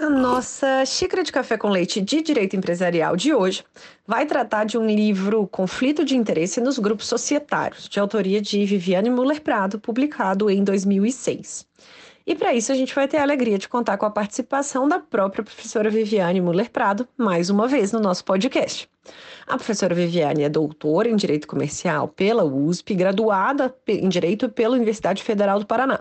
A nossa xícara de café com leite de direito empresarial de hoje vai tratar de um livro Conflito de Interesse nos Grupos Societários, de autoria de Viviane Muller Prado, publicado em 2006. E para isso a gente vai ter a alegria de contar com a participação da própria professora Viviane Muller Prado, mais uma vez no nosso podcast. A professora Viviane é doutora em Direito Comercial pela USP, graduada em Direito pela Universidade Federal do Paraná.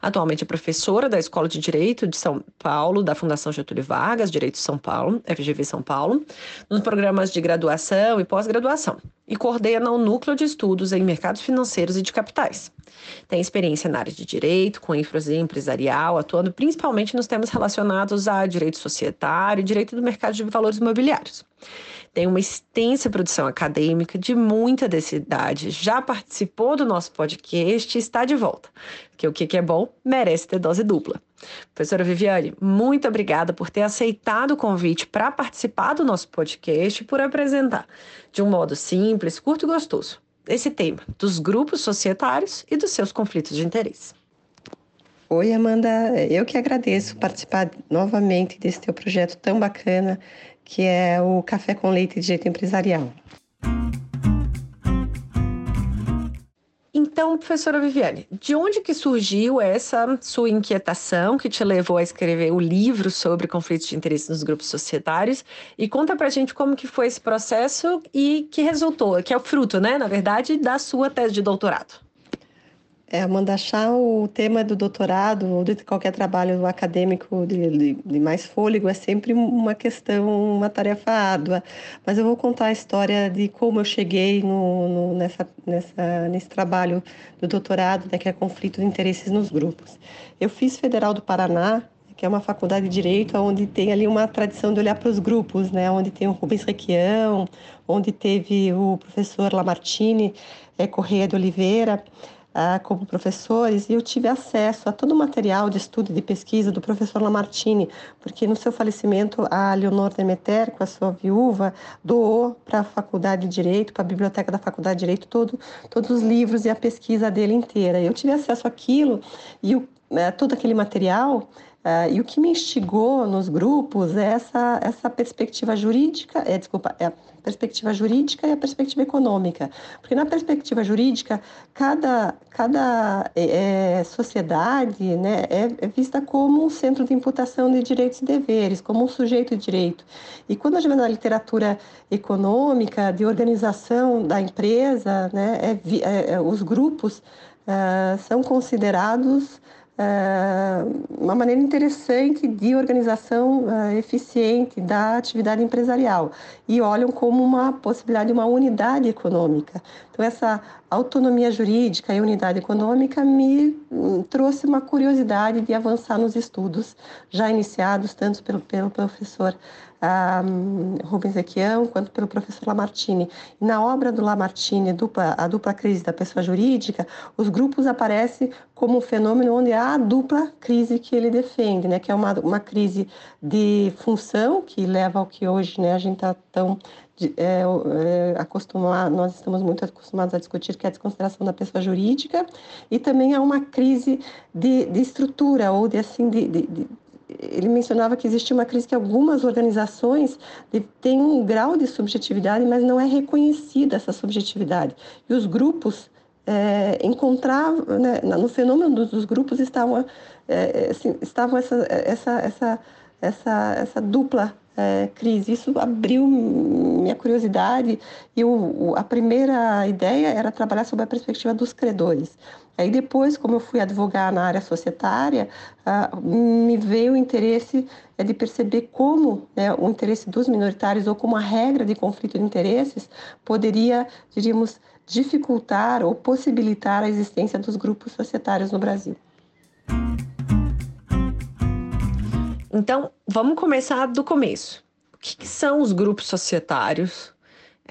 Atualmente é professora da Escola de Direito de São Paulo, da Fundação Getúlio Vargas, Direito São Paulo, FGV São Paulo, nos programas de graduação e pós-graduação, e coordena o Núcleo de Estudos em Mercados Financeiros e de Capitais. Tem experiência na área de direito, com ênfase empresarial, atuando principalmente nos temas relacionados a direito societário e direito do mercado de valores imobiliários. Tem uma extensa produção acadêmica de muita densidade, já participou do nosso podcast e está de volta. Que o que é bom merece ter dose dupla. Professora Viviane, muito obrigada por ter aceitado o convite para participar do nosso podcast e por apresentar, de um modo simples, curto e gostoso, esse tema dos grupos societários e dos seus conflitos de interesse. Oi, Amanda. Eu que agradeço participar novamente desse teu projeto tão bacana que é o café com leite de jeito empresarial. Então, professora Viviane, de onde que surgiu essa sua inquietação que te levou a escrever o livro sobre conflitos de interesse nos grupos societários? E conta pra gente como que foi esse processo e que resultou, que é o fruto, né, na verdade, da sua tese de doutorado. É, Amanda, achar o tema do doutorado ou de qualquer trabalho acadêmico de, de, mais fôlego é sempre uma questão, uma tarefa árdua. Mas eu vou contar a história de como eu cheguei no, no, nessa, nessa, nesse trabalho do doutorado, né, que é conflito de interesses nos grupos. Eu fiz Federal do Paraná, que é uma faculdade de direito onde tem ali uma tradição de olhar para os grupos, né? Onde tem o Rubens Requião, onde teve o professor Lamartine é, Correia de Oliveira ah, como professores e eu tive acesso a todo o material de estudo e de pesquisa do professor Lamartine, porque no seu falecimento a Leonor Demeter, com a sua viúva, doou para a Faculdade de Direito, para a biblioteca da Faculdade de Direito, todo, todos os livros e a pesquisa dele inteira. Eu tive acesso àquilo e o, né, todo aquele material Uh, e o que me instigou nos grupos é essa, essa perspectiva jurídica, é, desculpa, é perspectiva jurídica e a perspectiva econômica. Porque na perspectiva jurídica, cada, cada é, é sociedade né, é, é, vista como um centro de imputação de direitos e deveres, como um sujeito de direito. E quando a gente vai na literatura econômica, de organização da empresa, né, é, é os grupos uh, são considerados é, uma maneira interessante de organização uh, eficiente da atividade empresarial e olham como uma possibilidade de uma unidade econômica. Então, essa autonomia jurídica e unidade econômica me um, trouxe uma curiosidade de avançar nos estudos já iniciados, tanto pelo, pelo professor um, Rubens Equião quanto pelo professor Lamartine. Na obra do Lamartine, dupla, a dupla crise da pessoa jurídica, os grupos aparecem como um fenômeno onde há a dupla crise que ele defende, né? que é uma, uma crise de função que leva ao que hoje né, a gente está tão é, é, acostumar, nós estamos muito acostumados a discutir que é a desconsideração da pessoa jurídica e também há uma crise de, de estrutura ou de assim de, de ele mencionava que existe uma crise que algumas organizações têm um grau de subjetividade, mas não é reconhecida essa subjetividade. E os grupos é, encontravam, né, no fenômeno dos, grupos estavam, é, assim, estavam essa, essa, essa, essa, essa dupla é, crise. Isso abriu minha curiosidade e o, a primeira ideia era trabalhar sobre a perspectiva dos credores. Aí depois, como eu fui advogar na área societária, uh, me veio o interesse é, de perceber como né, o interesse dos minoritários ou como a regra de conflito de interesses poderia, diríamos, dificultar ou possibilitar a existência dos grupos societários no Brasil. Então, vamos começar do começo. O que, que são os grupos societários?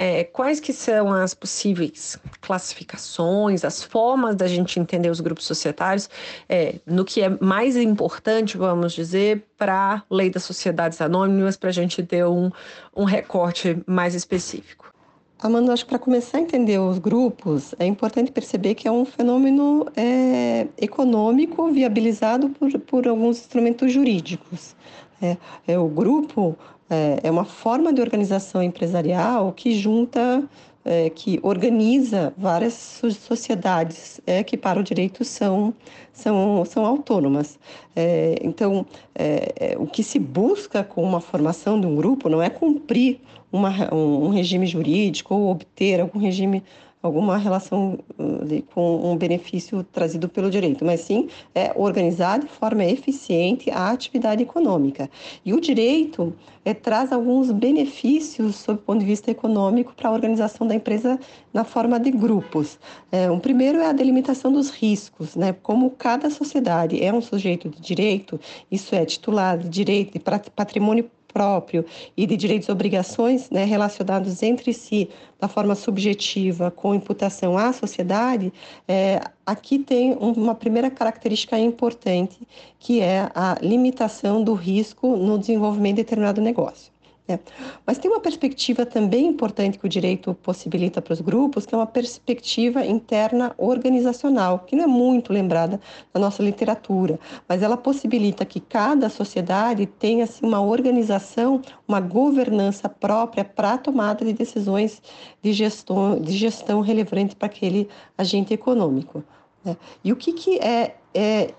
É, quais que são as possíveis classificações, as formas da gente entender os grupos societários, é, no que é mais importante, vamos dizer, para a lei das sociedades anônimas, para a gente ter um, um recorte mais específico? Amanda, acho que para começar a entender os grupos, é importante perceber que é um fenômeno é, econômico viabilizado por, por alguns instrumentos jurídicos. É, é, o grupo é, é uma forma de organização empresarial que junta é, que organiza várias sociedades é, que para o direito são são, são autônomas. É, então, é, é, o que se busca com uma formação de um grupo não é cumprir uma, um, um regime jurídico ou obter algum regime alguma relação uh, com um benefício trazido pelo direito, mas sim é organizar de forma eficiente a atividade econômica. E o direito é, traz alguns benefícios sob o ponto de vista econômico para a organização da empresa na forma de grupos. É, um primeiro é a delimitação dos riscos, né? Como cada sociedade é um sujeito de direito, isso é titular de direito de patrimônio próprio e de direitos e obrigações né, relacionados entre si da forma subjetiva com imputação à sociedade, é, aqui tem uma primeira característica importante, que é a limitação do risco no desenvolvimento de determinado negócio. É. Mas tem uma perspectiva também importante que o direito possibilita para os grupos, que é uma perspectiva interna organizacional, que não é muito lembrada na nossa literatura, mas ela possibilita que cada sociedade tenha assim, uma organização, uma governança própria para a tomada de decisões de gestão, de gestão relevante para aquele agente econômico. Né? E o que, que é, é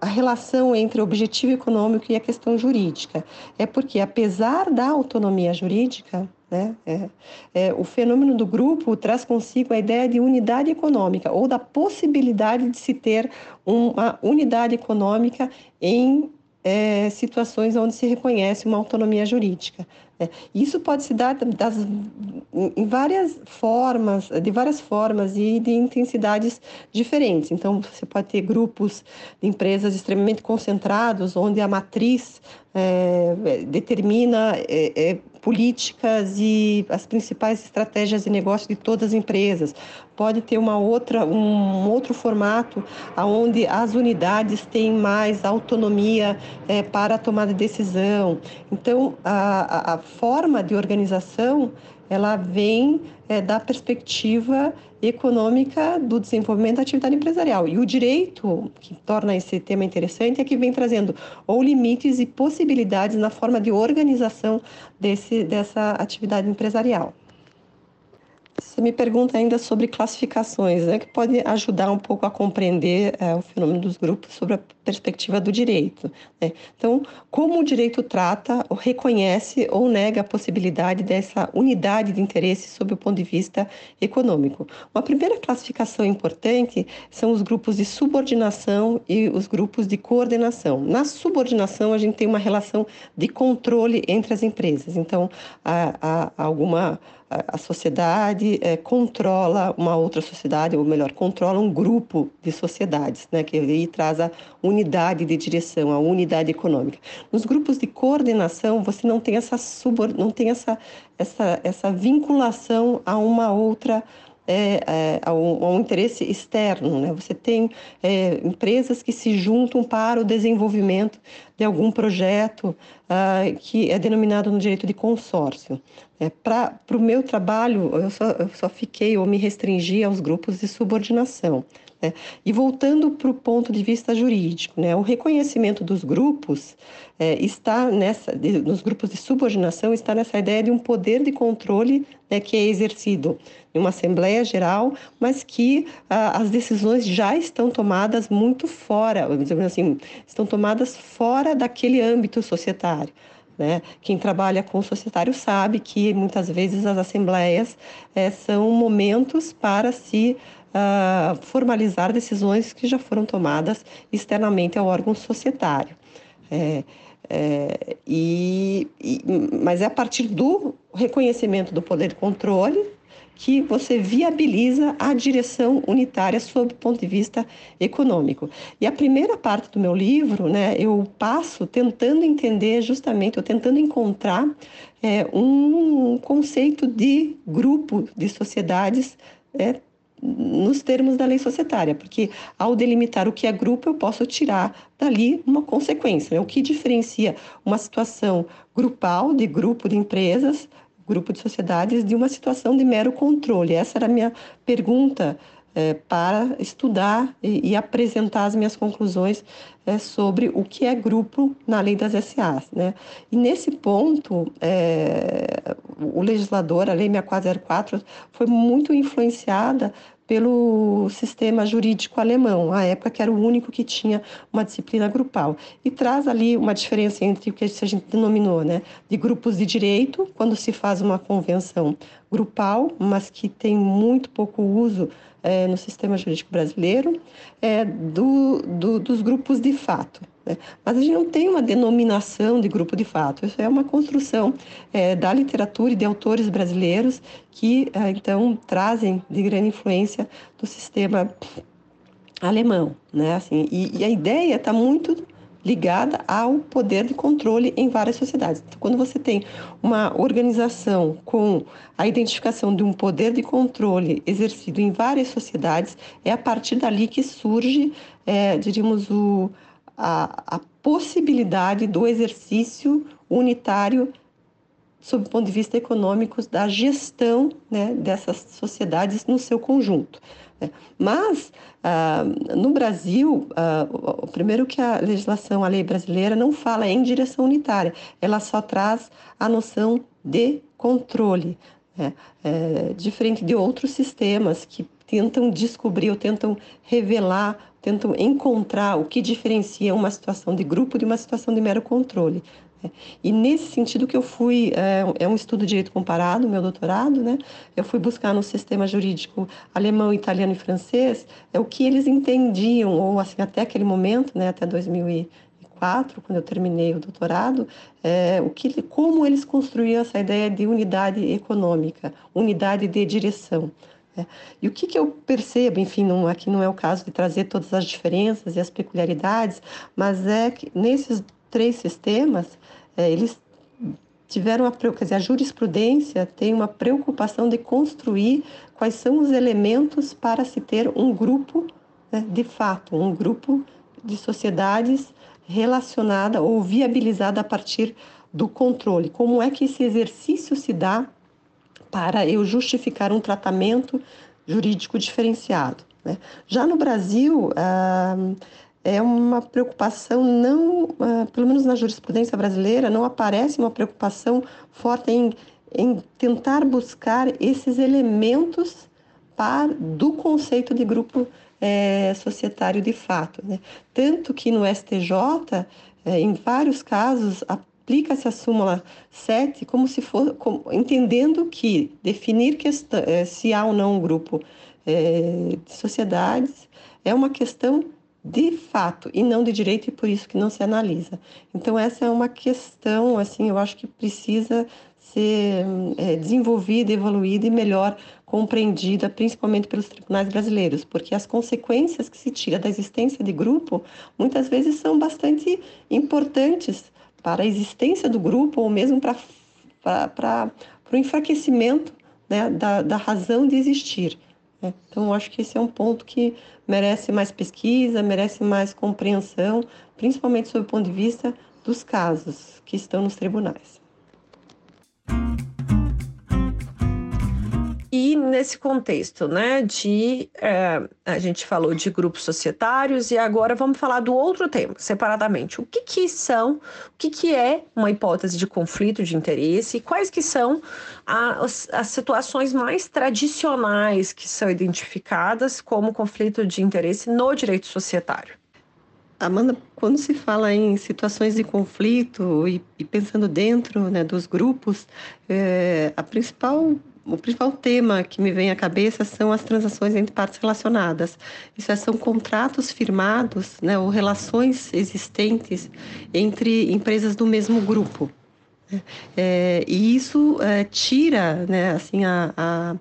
a relação entre o objetivo econômico e a questão jurídica. É porque, apesar da autonomia jurídica, né, é, é, o fenômeno do grupo traz consigo a ideia de unidade econômica ou da possibilidade de se ter uma unidade econômica em é, situações onde se reconhece uma autonomia jurídica. Né? Isso pode se dar das, em várias formas, de várias formas e de intensidades diferentes. Então, você pode ter grupos de empresas extremamente concentrados, onde a matriz é, determina é, é, políticas e as principais estratégias de negócio de todas as empresas. Pode ter uma outra, um outro formato onde as unidades têm mais autonomia é, para a tomada de decisão. Então, a, a forma de organização ela vem é, da perspectiva econômica do desenvolvimento da atividade empresarial. E o direito, que torna esse tema interessante, é que vem trazendo ou limites e possibilidades na forma de organização desse, dessa atividade empresarial. Você me pergunta ainda sobre classificações, né, que pode ajudar um pouco a compreender é, o fenômeno dos grupos sobre a perspectiva do direito. Né? Então, como o direito trata, ou reconhece ou nega a possibilidade dessa unidade de interesse sob o ponto de vista econômico. Uma primeira classificação importante são os grupos de subordinação e os grupos de coordenação. Na subordinação, a gente tem uma relação de controle entre as empresas. Então, há, há alguma a sociedade é, controla uma outra sociedade, ou melhor, controla um grupo de sociedades, né, que aí traz a unidade de direção, a unidade econômica. Nos grupos de coordenação, você não tem essa subor, não tem essa, essa, essa vinculação a uma outra é, é, a, um, a, um, interesse externo. Né? Você tem é, empresas que se juntam para o desenvolvimento de algum projeto uh, que é denominado no direito de consórcio. É, para o meu trabalho, eu só, eu só fiquei ou me restringi aos grupos de subordinação. Né? E voltando para o ponto de vista jurídico, né? o reconhecimento dos grupos é, está nessa, de, nos grupos de subordinação, está nessa ideia de um poder de controle né, que é exercido em uma Assembleia Geral, mas que ah, as decisões já estão tomadas muito fora, assim, estão tomadas fora daquele âmbito societário. Né? Quem trabalha com o societário sabe que muitas vezes as assembleias é, são momentos para se uh, formalizar decisões que já foram tomadas externamente ao órgão societário. É, é, e, e, mas é a partir do reconhecimento do poder de controle que você viabiliza a direção unitária sob o ponto de vista econômico. E a primeira parte do meu livro, né, eu passo tentando entender justamente, ou tentando encontrar é, um conceito de grupo de sociedades é, nos termos da lei societária, porque ao delimitar o que é grupo, eu posso tirar dali uma consequência. Né? O que diferencia uma situação grupal, de grupo de empresas, grupo de sociedades, de uma situação de mero controle? Essa era a minha pergunta é, para estudar e, e, apresentar as minhas conclusões é, sobre o que é grupo na lei das SAs. Né? E nesse ponto, é, o legislador, a Lei 6404, foi muito influenciada pelo sistema jurídico alemão, à época que era o único que tinha uma disciplina grupal. E traz ali uma diferença entre o que a gente denominou né, de grupos de direito, quando se faz uma convenção grupal, mas que tem muito pouco uso é, no sistema jurídico brasileiro é, do, do, dos grupos de fato. Né? Mas a gente não tem uma denominação de grupo de fato, isso é uma construção é, da literatura e de autores brasileiros que, é, então, trazem de grande influência do sistema alemão. Né? Assim, e, e a ideia está muito ligada ao poder de controle em várias sociedades. Então, quando você tem uma organização com a identificação de um poder de controle exercido em várias sociedades, é a partir dali que surge, é, diríamos, o, a, a possibilidade do exercício unitário sob o ponto de vista econômico da gestão né, dessas sociedades no seu conjunto. Né? Mas, ah, no Brasil, ah, o primeiro que a legislação, a lei brasileira, não fala em direção unitária, ela só traz a noção de controle, né? é, diferente de outros sistemas que tentam descobrir ou tentam revelar, tentam encontrar o que diferencia uma situação de grupo de uma situação de mero controle. E nesse sentido que eu fui, é, é, um estudo de direito comparado, meu doutorado, né? Eu fui buscar no sistema jurídico alemão, italiano e francês é o que eles entendiam, ou assim, até aquele momento, né, até 2004, quando eu terminei o doutorado, é, o que, como eles construíam essa ideia de unidade econômica, unidade de direção. Né? E o que, que eu percebo, enfim, não, aqui não é o caso de trazer todas as diferenças e as peculiaridades, mas é que nesses três sistemas, é, eles tiveram a, quer dizer, a jurisprudência tem uma preocupação de construir quais são os elementos para se ter um grupo né, de fato, um grupo de sociedades relacionada ou viabilizada a partir do controle. Como é que esse exercício se dá para eu justificar um tratamento jurídico diferenciado? Né? Já no Brasil, ah, é uma preocupação não, uh, pelo menos na jurisprudência brasileira, não aparece uma preocupação forte em, em tentar buscar esses elementos do conceito de grupo é, societário de fato. Né? Tanto que no STJ, é, em vários casos, aplica-se a súmula 7 como se for, como, entendendo que definir questão, é, se há ou não um grupo é, de sociedades é uma questão de fato e não de direito e por isso que não se analisa. Então essa é uma questão assim, eu acho que precisa ser é, desenvolvida, evoluída e melhor compreendida, principalmente pelos tribunais brasileiros, porque as consequências que se tira da existência de grupo muitas vezes são bastante importantes para a existência do grupo ou mesmo para, o enfraquecimento né, da, da razão de existir. Né? Então, eu acho que esse é um ponto que merece mais pesquisa, merece mais compreensão, principalmente sob o ponto de vista dos casos que estão nos tribunais. E nesse contexto, né, de é, a gente falou de grupos societários e agora vamos falar do outro tema, separadamente. O que, que são, o que, que é uma hipótese de conflito de interesse e quais que são as, as situações mais tradicionais que são identificadas como conflito de interesse no direito societário? Amanda, quando se fala em situações de conflito e, e pensando dentro né, dos grupos, é, a principal o principal tema que me vem à cabeça são as transações entre partes relacionadas. Isso é, são contratos firmados, né, ou relações existentes entre empresas do mesmo grupo. É, e isso é, tira, né, assim, a, a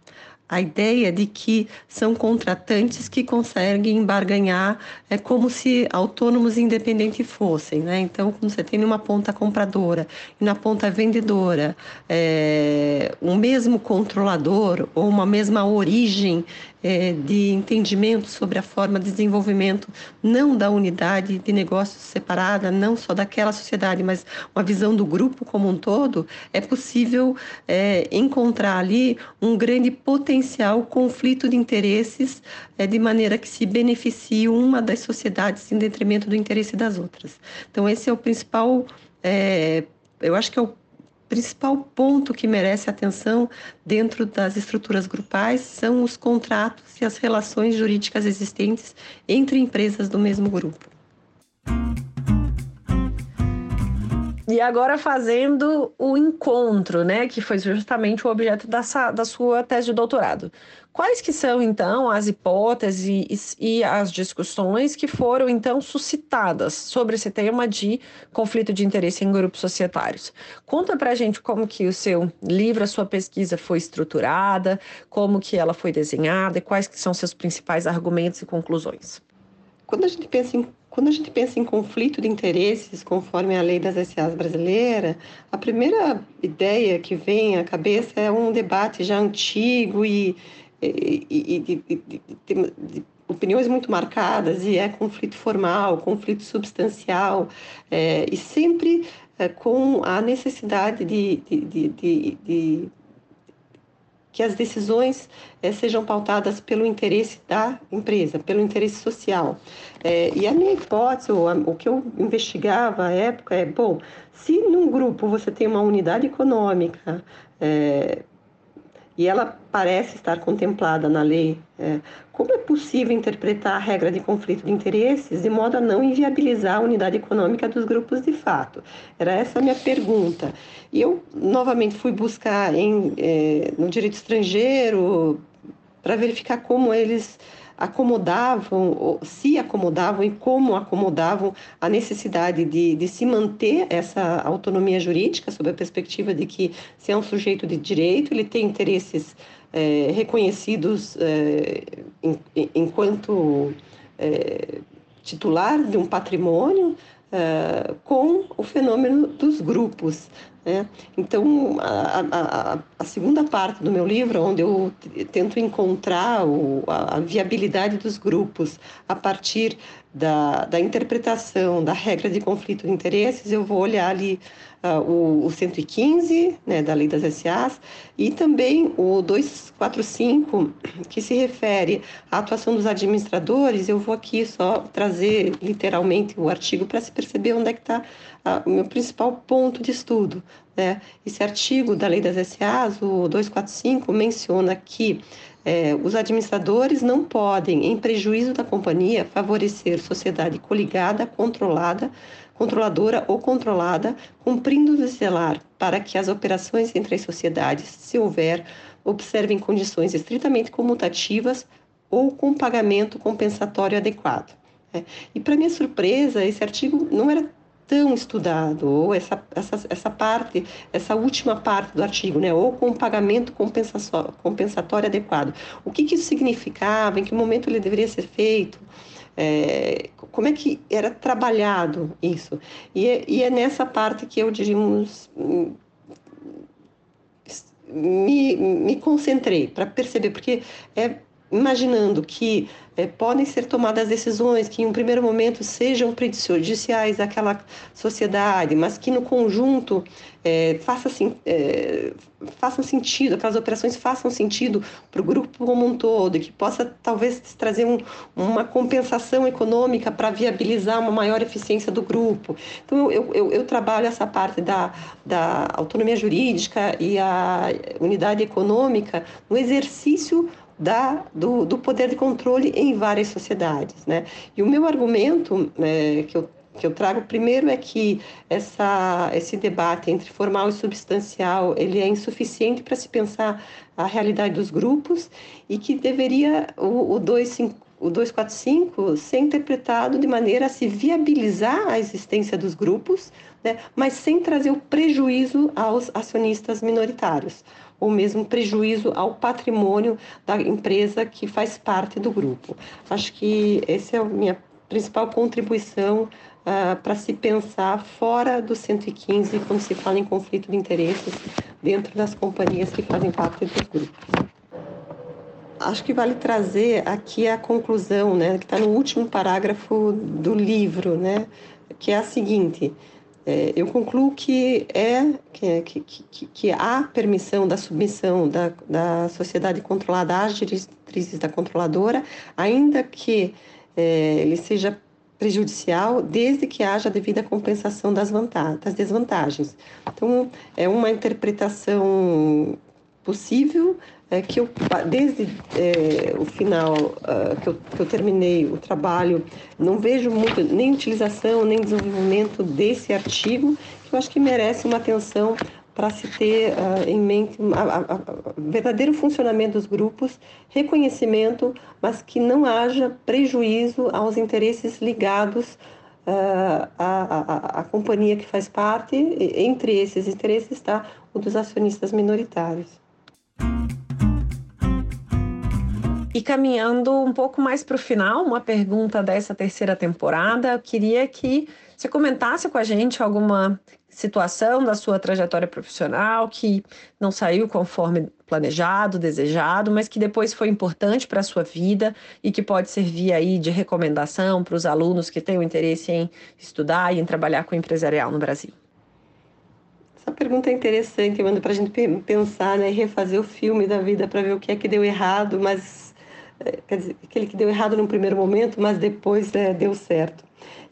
a ideia de que são contratantes que conseguem barganhar é como se autônomos independentes fossem, né? Então, quando você tem uma ponta compradora e na ponta vendedora é, um mesmo controlador ou uma mesma origem é, de entendimento sobre a forma de desenvolvimento, não da unidade de negócios separada, não só daquela sociedade, mas uma visão do grupo como um todo, é possível é, encontrar ali um grande potencial conflito de interesses, é, de maneira que se beneficie uma das sociedades em detrimento do interesse das outras. Então, esse é o principal. É, eu acho que é o principal ponto que merece atenção dentro das estruturas grupais são os contratos e as relações jurídicas existentes entre empresas do mesmo grupo. E agora fazendo o encontro, né, que foi justamente o objeto da, da sua tese de doutorado. Quais que são, então, as hipóteses e as discussões que foram, então, suscitadas sobre esse tema de conflito de interesse em grupos societários? Conta para a gente como que o seu livro, a sua pesquisa foi estruturada, como que ela foi desenhada e quais que são seus principais argumentos e conclusões. Quando a gente pensa em quando a gente pensa em conflito de interesses, conforme a lei das SAs brasileira, a primeira ideia que vem à cabeça é um debate já antigo e, e, de, de, de, opiniões muito marcadas, e é conflito formal, conflito substancial, é, e sempre é, com a necessidade de, de que as decisões é, sejam pautadas pelo interesse da empresa, pelo interesse social. É, e a minha hipótese, o, o que eu investigava à época é, bom, se num grupo você tem uma unidade econômica é, e ela parece estar contemplada na lei, é, como é possível interpretar a regra de conflito de interesses de modo a não inviabilizar a unidade econômica dos grupos de fato? Era essa a minha pergunta. E eu, novamente, fui buscar em, é, no direito estrangeiro para verificar como eles acomodavam, se acomodavam e como acomodavam a necessidade de, de se manter essa autonomia jurídica, sob a perspectiva de que, se é um sujeito de direito, ele tem interesses é, reconhecidos é, em, enquanto é, titular de um patrimônio, é, com o fenômeno dos grupos. Né? Então, a, a, a, segunda parte do meu livro, onde eu tento encontrar o, a, a, viabilidade dos grupos a partir da, da, interpretação da regra de conflito de interesses, eu vou olhar ali uh, o, o 115 né, da Lei das SAs e também o 245, que se refere à atuação dos administradores. Eu vou aqui só trazer literalmente o artigo para se perceber onde é que está o meu principal ponto de estudo. Né? Esse artigo da Lei das SAs, o 245, menciona que é, os administradores não podem, em prejuízo da companhia, favorecer sociedade coligada, controlada, controladora ou controlada, cumprindo de zelar para que as operações entre as sociedades, se houver, observem condições estritamente comutativas ou com pagamento compensatório adequado. É, e, para minha surpresa, esse artigo não era tão estudado, ou essa, essa, essa parte, essa última parte do artigo, né, ou com pagamento compensatório adequado. O que, que isso significava, em que momento ele deveria ser feito, é, como é que era trabalhado isso. E é, e é nessa parte que eu, diríamos, me, me concentrei para perceber, porque é imaginando que é, podem ser tomadas decisões que em um primeiro momento sejam prejudiciais àquela sociedade, mas que no conjunto é, faça, é, façam sentido, aquelas operações façam sentido para o grupo como um todo, que possa talvez trazer um, uma compensação econômica para viabilizar uma maior eficiência do grupo. Então eu, eu, eu trabalho essa parte da, da autonomia jurídica e a unidade econômica no exercício da, do, do poder de controle em várias sociedades. Né? E o meu argumento né, que eu que eu trago primeiro é que essa, esse debate entre formal e substancial ele é insuficiente para se pensar a realidade dos grupos e que deveria o, o, 25, o 245 ser interpretado de maneira a se viabilizar a existência dos grupos, né, mas sem trazer o prejuízo aos acionistas minoritários ou mesmo prejuízo ao patrimônio da empresa que faz parte do grupo. Acho que essa é a minha principal contribuição uh, para se pensar fora do 115 quando se fala em conflito de interesses dentro das companhias que fazem parte dos grupos. Acho que vale trazer aqui a conclusão, né, que está no último parágrafo do livro, né, que é a seguinte: é, eu concluo que é que, que, que, que, há permissão da submissão da, da sociedade controlada às diretrizes da controladora, ainda que é, ele seja prejudicial, desde que haja devida compensação das, vantagens, das desvantagens. Então, é uma interpretação possível é que eu, desde é, o final uh, que, eu, que eu terminei o trabalho, não vejo muito nem utilização nem desenvolvimento desse artigo, que eu acho que merece uma atenção para se ter uh, em mente o verdadeiro funcionamento dos grupos, reconhecimento, mas que não haja prejuízo aos interesses ligados uh, companhia que faz parte. Entre esses interesses está o dos acionistas minoritários. E caminhando um pouco mais para o final, uma pergunta dessa terceira temporada, eu queria que você comentasse com a gente alguma situação da sua trajetória profissional que não saiu conforme planejado, desejado, mas que depois foi importante para a sua vida e que pode servir aí de recomendação para os alunos que têm o interesse em estudar e em trabalhar com empresarial no Brasil. Essa pergunta é interessante, manda para a gente pensar, né, refazer o filme da vida para ver o que é que deu errado, mas quer dizer, aquele que deu errado no primeiro momento, mas depois é, deu certo.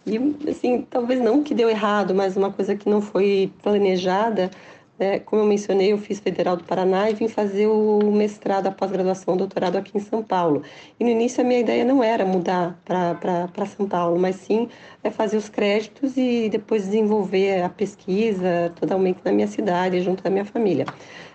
E, assim, talvez não que deu errado, mas uma coisa que não foi planejada, né? como eu mencionei, eu fiz Federal do Paraná e vim fazer o mestrado, a pós-graduação, o doutorado aqui em São Paulo. E no início a minha ideia não era mudar para São Paulo, mas sim é fazer os créditos e depois desenvolver a pesquisa totalmente na minha cidade, junto da minha família.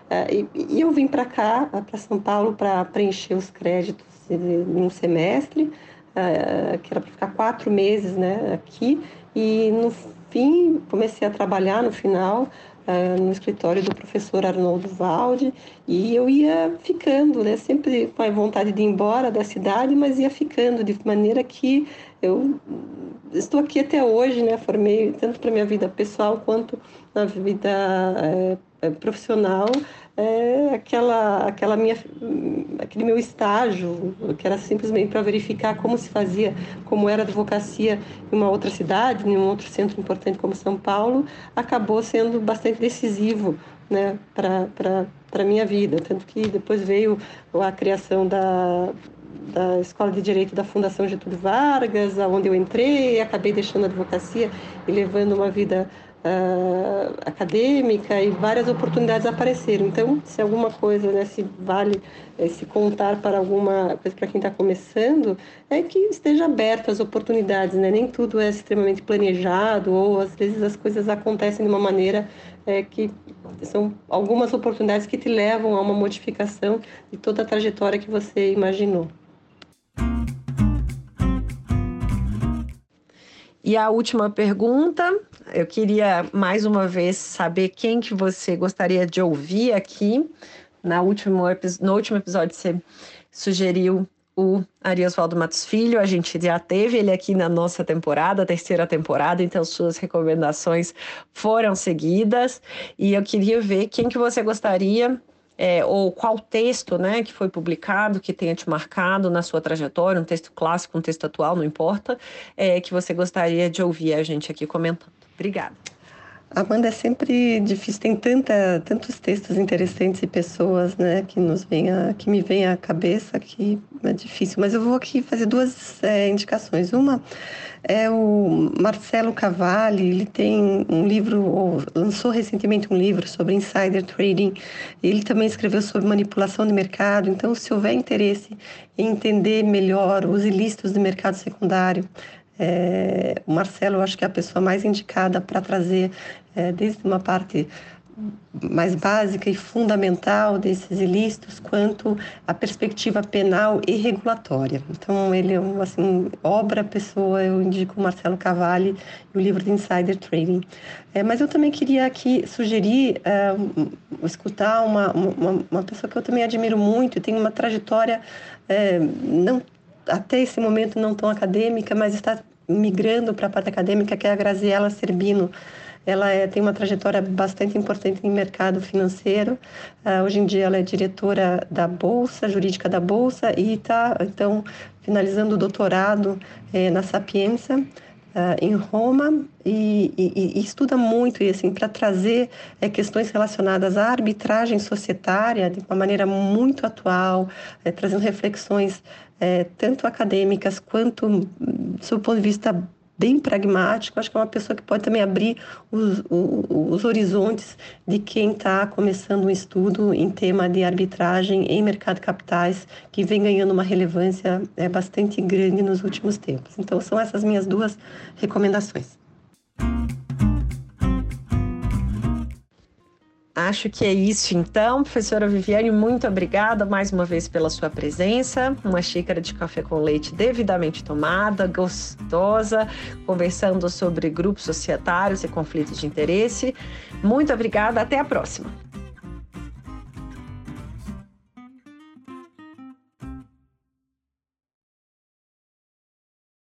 É, e eu vim para cá, para São Paulo, para preencher os créditos em um semestre, uh, que era para ficar quatro meses né, aqui, e no fim comecei a trabalhar no final uh, no escritório do professor Arnoldo Valde, e eu ia ficando, né, sempre com a vontade de ir embora da cidade, mas ia ficando, de maneira que eu estou aqui até hoje, né, formei tanto para minha vida pessoal quanto na vida é, profissional, é, aquela, aquela minha, aquele meu estágio, que era simplesmente para verificar como se fazia, como era a advocacia em uma outra cidade, em um outro centro importante como São Paulo, acabou sendo bastante decisivo né, para a minha vida. Tanto que depois veio a criação da, da Escola de Direito da Fundação Getúlio Vargas, onde eu entrei, acabei deixando a advocacia e levando uma vida uh, acadêmica e várias oportunidades apareceram. Então, se alguma coisa, né, se vale eh, se contar para alguma coisa para quem está começando, é que esteja aberto às oportunidades, né? Nem tudo é extremamente planejado ou às vezes as coisas acontecem de uma maneira é, que são algumas oportunidades que te levam a uma modificação de toda a trajetória que você imaginou. E a última pergunta eu queria mais uma vez saber quem que você gostaria de ouvir aqui. Na último, no último episódio, você sugeriu o Ariosvaldo Matos Filho, a gente já teve ele aqui na nossa temporada, terceira temporada, então suas recomendações foram seguidas e eu queria ver quem que você gostaria é, ou qual texto né, que foi publicado, que tenha te marcado na sua trajetória, um texto clássico, um texto atual, não importa, é, que você gostaria de ouvir a gente aqui comentando. Obrigada. Amanda, é sempre difícil, tem tanta, tantos textos interessantes e pessoas né, que, nos vem a, que me vem à cabeça que é difícil, mas eu vou aqui fazer duas é, indicações. Uma é o Marcelo Cavalli, ele tem um livro, lançou recentemente um livro sobre insider trading, ele também escreveu sobre manipulação de mercado, então se houver interesse em entender melhor os ilícitos do mercado secundário, é, o Marcelo, eu acho que é a pessoa mais indicada para trazer, é, desde uma parte mais básica e fundamental desses ilícitos, quanto a perspectiva penal e regulatória. Então, ele é uma assim, obra pessoa, eu indico o Marcelo Cavalli e o livro de Insider Trading. É, mas eu também queria aqui sugerir é, escutar uma, uma, uma, pessoa que eu também admiro muito e tem uma trajetória é, não até esse momento não tão acadêmica, mas está migrando para a parte acadêmica, que é a Graziela Serbino. Ela é, tem uma trajetória bastante importante em mercado financeiro. Uh, hoje em dia ela é diretora da Bolsa, jurídica da Bolsa, e está, então, finalizando o doutorado eh, na Sapienza, uh, em Roma, e, e, e, estuda muito, e assim, para trazer eh, questões relacionadas à arbitragem societária de uma maneira muito atual, eh, trazendo reflexões é, tanto acadêmicas quanto do seu ponto de vista bem pragmático. Acho que é uma pessoa que pode também abrir os, os, os horizontes de quem está começando um estudo em tema de arbitragem em mercado de capitais, que vem ganhando uma relevância é, bastante grande nos últimos tempos. Então, são essas minhas duas recomendações. Acho que é isso então, professora Viviane, muito obrigada mais uma vez pela sua presença. Uma xícara de café com leite devidamente tomada, gostosa, conversando sobre grupos societários e conflitos de interesse. Muito obrigada, até a próxima.